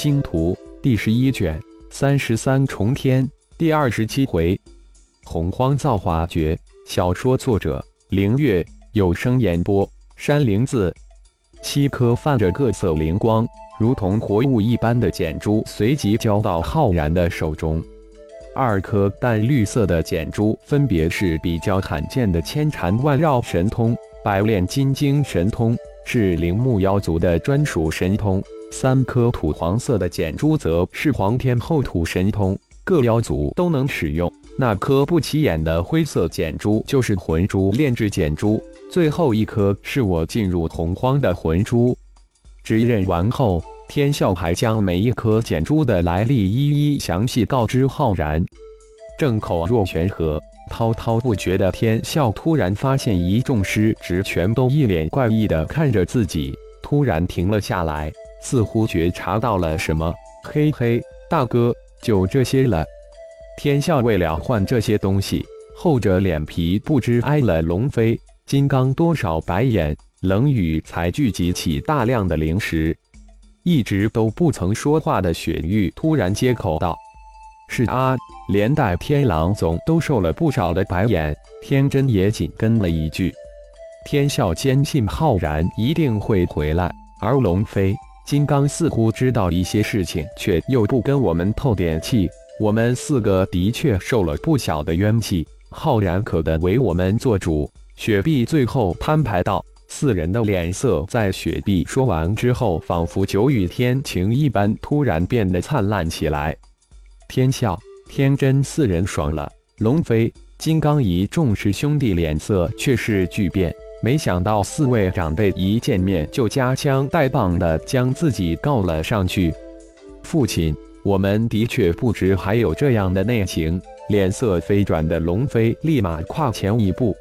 星图第十一卷三十三重天第二十七回，洪荒造化诀。小说作者：凌月，有声演播：山灵子。七颗泛着各色灵光，如同活物一般的简珠随即交到浩然的手中。二颗淡绿色的简珠，分别是比较罕见的千缠万绕神通、百炼金睛神通，是铃木妖族的专属神通。三颗土黄色的简珠，则是黄天厚土神通，各妖族都能使用。那颗不起眼的灰色简珠，就是魂珠炼制简珠。最后一颗是我进入洪荒的魂珠。指认完后。天啸还将每一颗简珠的来历一一详细告知浩然。正口若悬河、滔滔不绝的天啸，突然发现一众师侄全都一脸怪异的看着自己，突然停了下来，似乎觉察到了什么。嘿嘿，大哥，就这些了。天啸为了换这些东西，厚着脸皮不知挨了龙飞、金刚多少白眼，冷雨才聚集起大量的灵石。一直都不曾说话的雪玉突然接口道：“是啊，连带天狼总都受了不少的白眼。”天真也紧跟了一句：“天笑坚信浩然一定会回来，而龙飞、金刚似乎知道一些事情，却又不跟我们透点气。我们四个的确受了不小的冤气，浩然可得为我们做主。”雪碧最后摊牌道。四人的脸色在雪碧说完之后，仿佛久雨天晴一般，突然变得灿烂起来。天笑、天真四人爽了，龙飞、金刚一众师兄弟脸色却是巨变。没想到四位长辈一见面就夹枪带棒的将自己告了上去。父亲，我们的确不知还有这样的内情。脸色飞转的龙飞立马跨前一步：“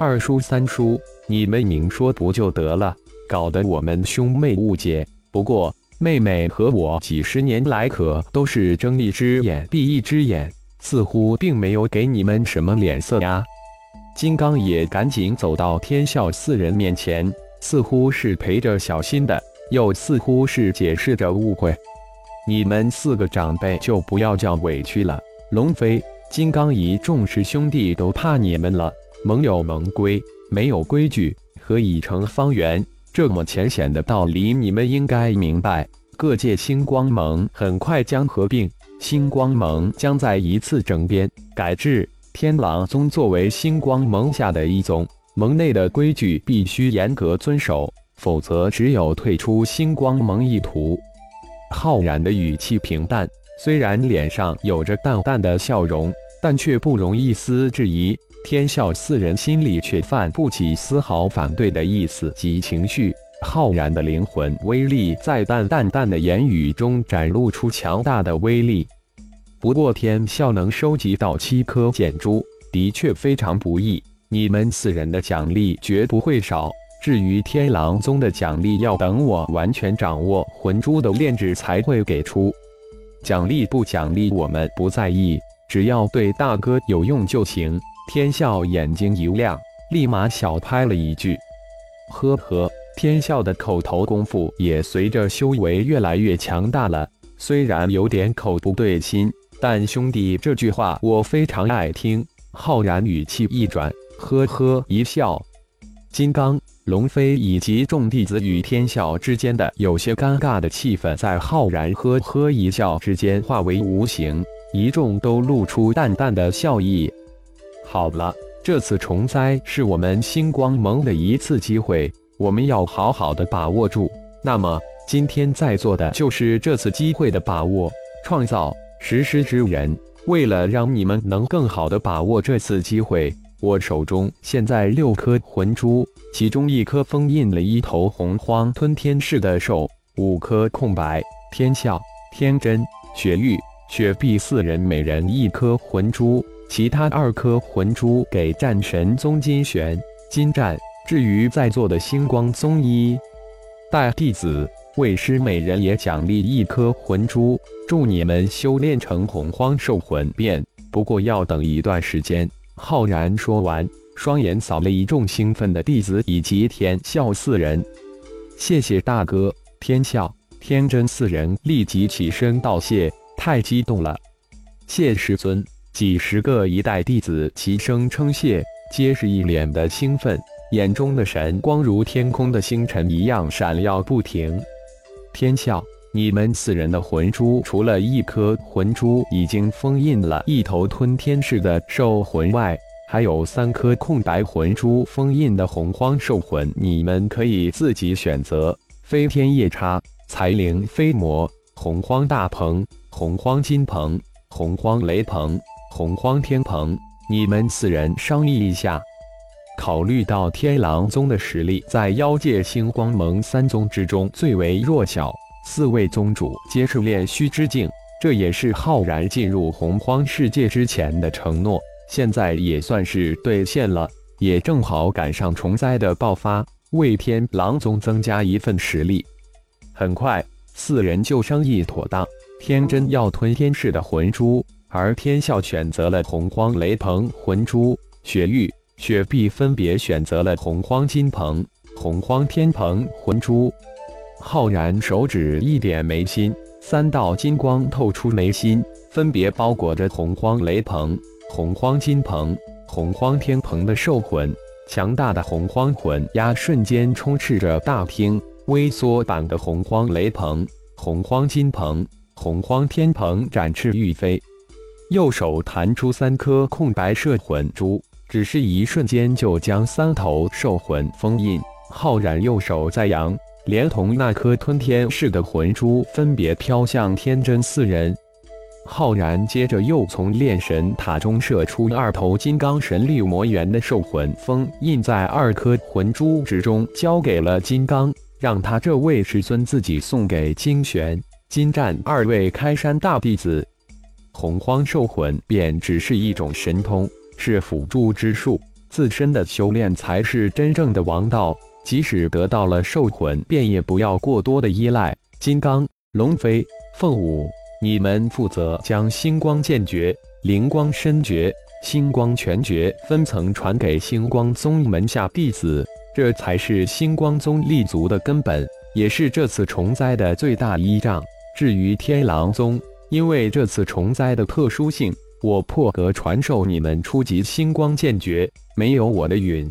二叔、三叔。”你们明说不就得了，搞得我们兄妹误解。不过妹妹和我几十年来可都是睁一只眼闭一只眼，似乎并没有给你们什么脸色呀。金刚也赶紧走到天笑四人面前，似乎是陪着小心的，又似乎是解释着误会。你们四个长辈就不要叫委屈了。龙飞、金刚一众师兄弟都怕你们了，盟友盟规。没有规矩，何以成方圆？这么浅显的道理，你们应该明白。各界星光盟很快将合并，星光盟将在一次整编改制。天狼宗作为星光盟下的一宗，盟内的规矩必须严格遵守，否则只有退出星光盟一途。浩然的语气平淡，虽然脸上有着淡淡的笑容，但却不容一丝质疑。天啸四人心里却泛不起丝毫反对的意思及情绪，浩然的灵魂威力在淡淡淡的言语中展露出强大的威力。不过天啸能收集到七颗剑珠，的确非常不易。你们四人的奖励绝不会少。至于天狼宗的奖励，要等我完全掌握魂珠的炼制才会给出。奖励不奖励我们不在意，只要对大哥有用就行。天笑眼睛一亮，立马小拍了一句：“呵呵。”天笑的口头功夫也随着修为越来越强大了。虽然有点口不对心，但兄弟这句话我非常爱听。浩然语气一转，呵呵一笑。金刚、龙飞以及众弟子与天笑之间的有些尴尬的气氛，在浩然呵呵一笑之间化为无形，一众都露出淡淡的笑意。好了，这次重灾是我们星光盟的一次机会，我们要好好的把握住。那么，今天在座的就是这次机会的把握、创造、实施之人。为了让你们能更好的把握这次机会，我手中现在六颗魂珠，其中一颗封印了一头洪荒吞天式的兽，五颗空白。天笑、天真、雪玉、雪碧四人每人一颗魂珠。其他二颗魂珠给战神宗金玄、金战。至于在座的星光宗一代弟子、为师，每人也奖励一颗魂珠，助你们修炼成洪荒兽魂变。不过要等一段时间。浩然说完，双眼扫了一众兴奋的弟子以及天啸四人。谢谢大哥，天啸。天真四人立即起身道谢，太激动了，谢师尊。几十个一代弟子齐声称谢，皆是一脸的兴奋，眼中的神光如天空的星辰一样闪耀不停。天笑，你们四人的魂珠，除了一颗魂珠已经封印了一头吞天式的兽魂外，还有三颗空白魂珠封印的洪荒兽魂，你们可以自己选择：飞天夜叉、彩灵飞魔、洪荒大鹏、洪荒金鹏、洪荒雷鹏。洪荒天鹏，你们四人商议一下。考虑到天狼宗的实力在妖界星光盟三宗之中最为弱小，四位宗主皆是炼虚之境，这也是浩然进入洪荒世界之前的承诺，现在也算是兑现了。也正好赶上虫灾的爆发，为天狼宗增加一份实力。很快，四人就商议妥当。天真要吞天氏的魂珠。而天啸选择了洪荒雷鹏魂珠，雪域、雪碧分别选择了洪荒金鹏、洪荒天鹏魂珠。浩然手指一点眉心，三道金光透出眉心，分别包裹着洪荒雷鹏、洪荒金鹏、洪荒天鹏的兽魂。强大的洪荒魂压瞬间充斥着大厅，微缩版的洪荒雷鹏、洪荒金鹏、洪荒天鹏展翅欲飞。右手弹出三颗空白摄魂珠，只是一瞬间就将三头兽魂封印。浩然右手再扬，连同那颗吞天式的魂珠分别飘向天真四人。浩然接着又从炼神塔中射出二头金刚神力魔猿的兽魂，封印在二颗魂珠之中，交给了金刚，让他这位师尊自己送给金玄、金战二位开山大弟子。洪荒兽魂便只是一种神通，是辅助之术，自身的修炼才是真正的王道。即使得到了兽魂，便也不要过多的依赖。金刚、龙飞、凤舞，你们负责将星光剑诀、灵光身诀、星光拳诀分层传给星光宗门下弟子，这才是星光宗立足的根本，也是这次虫灾的最大依仗。至于天狼宗，因为这次虫灾的特殊性，我破格传授你们初级星光剑诀，没有我的允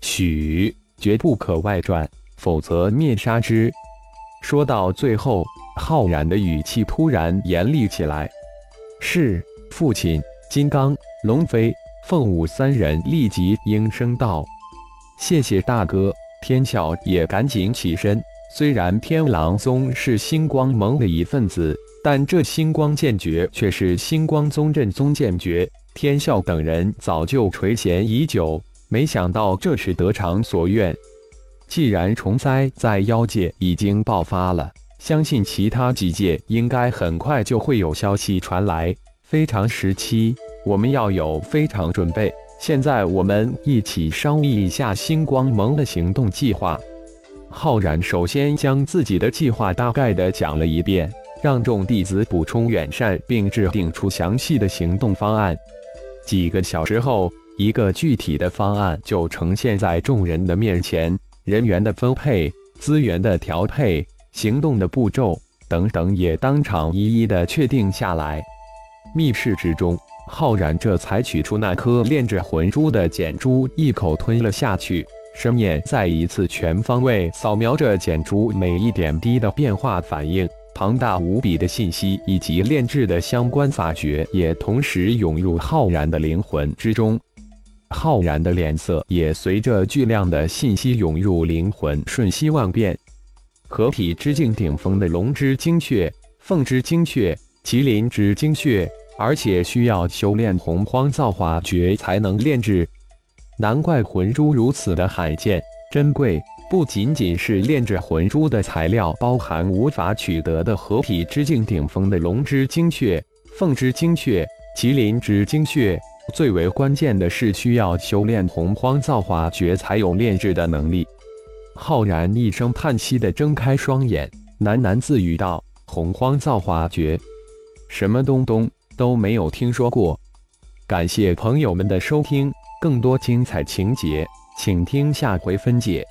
许，绝不可外传，否则灭杀之。说到最后，浩然的语气突然严厉起来。是父亲，金刚、龙飞、凤舞三人立即应声道：“谢谢大哥。”天啸也赶紧起身。虽然天狼宗是星光盟的一份子。但这星光剑诀却是星光宗镇宗剑诀，天啸等人早就垂涎已久，没想到这次得偿所愿。既然虫灾在妖界已经爆发了，相信其他几界应该很快就会有消息传来。非常时期，我们要有非常准备。现在我们一起商议一下星光盟的行动计划。浩然首先将自己的计划大概的讲了一遍。让众弟子补充远善，并制定出详细的行动方案。几个小时后，一个具体的方案就呈现在众人的面前，人员的分配、资源的调配、行动的步骤等等，也当场一一的确定下来。密室之中，浩然这才取出那颗炼制魂珠的简珠，一口吞了下去，身念再一次全方位扫描着简珠每一点滴的变化反应。庞大无比的信息以及炼制的相关法诀也同时涌入浩然的灵魂之中，浩然的脸色也随着巨量的信息涌入灵魂瞬息万变。合体之境顶峰的龙之精血、凤之精血、麒麟之精血，而且需要修炼洪荒造化诀才能炼制，难怪魂珠如此的罕见珍贵。不仅仅是炼制魂珠的材料，包含无法取得的合体之境顶峰的龙之精血、凤之精血、麒麟之精血，最为关键的是需要修炼洪荒造化诀才有炼制的能力。浩然一声叹息的睁开双眼，喃喃自语道：“洪荒造化诀，什么东东都没有听说过。”感谢朋友们的收听，更多精彩情节，请听下回分解。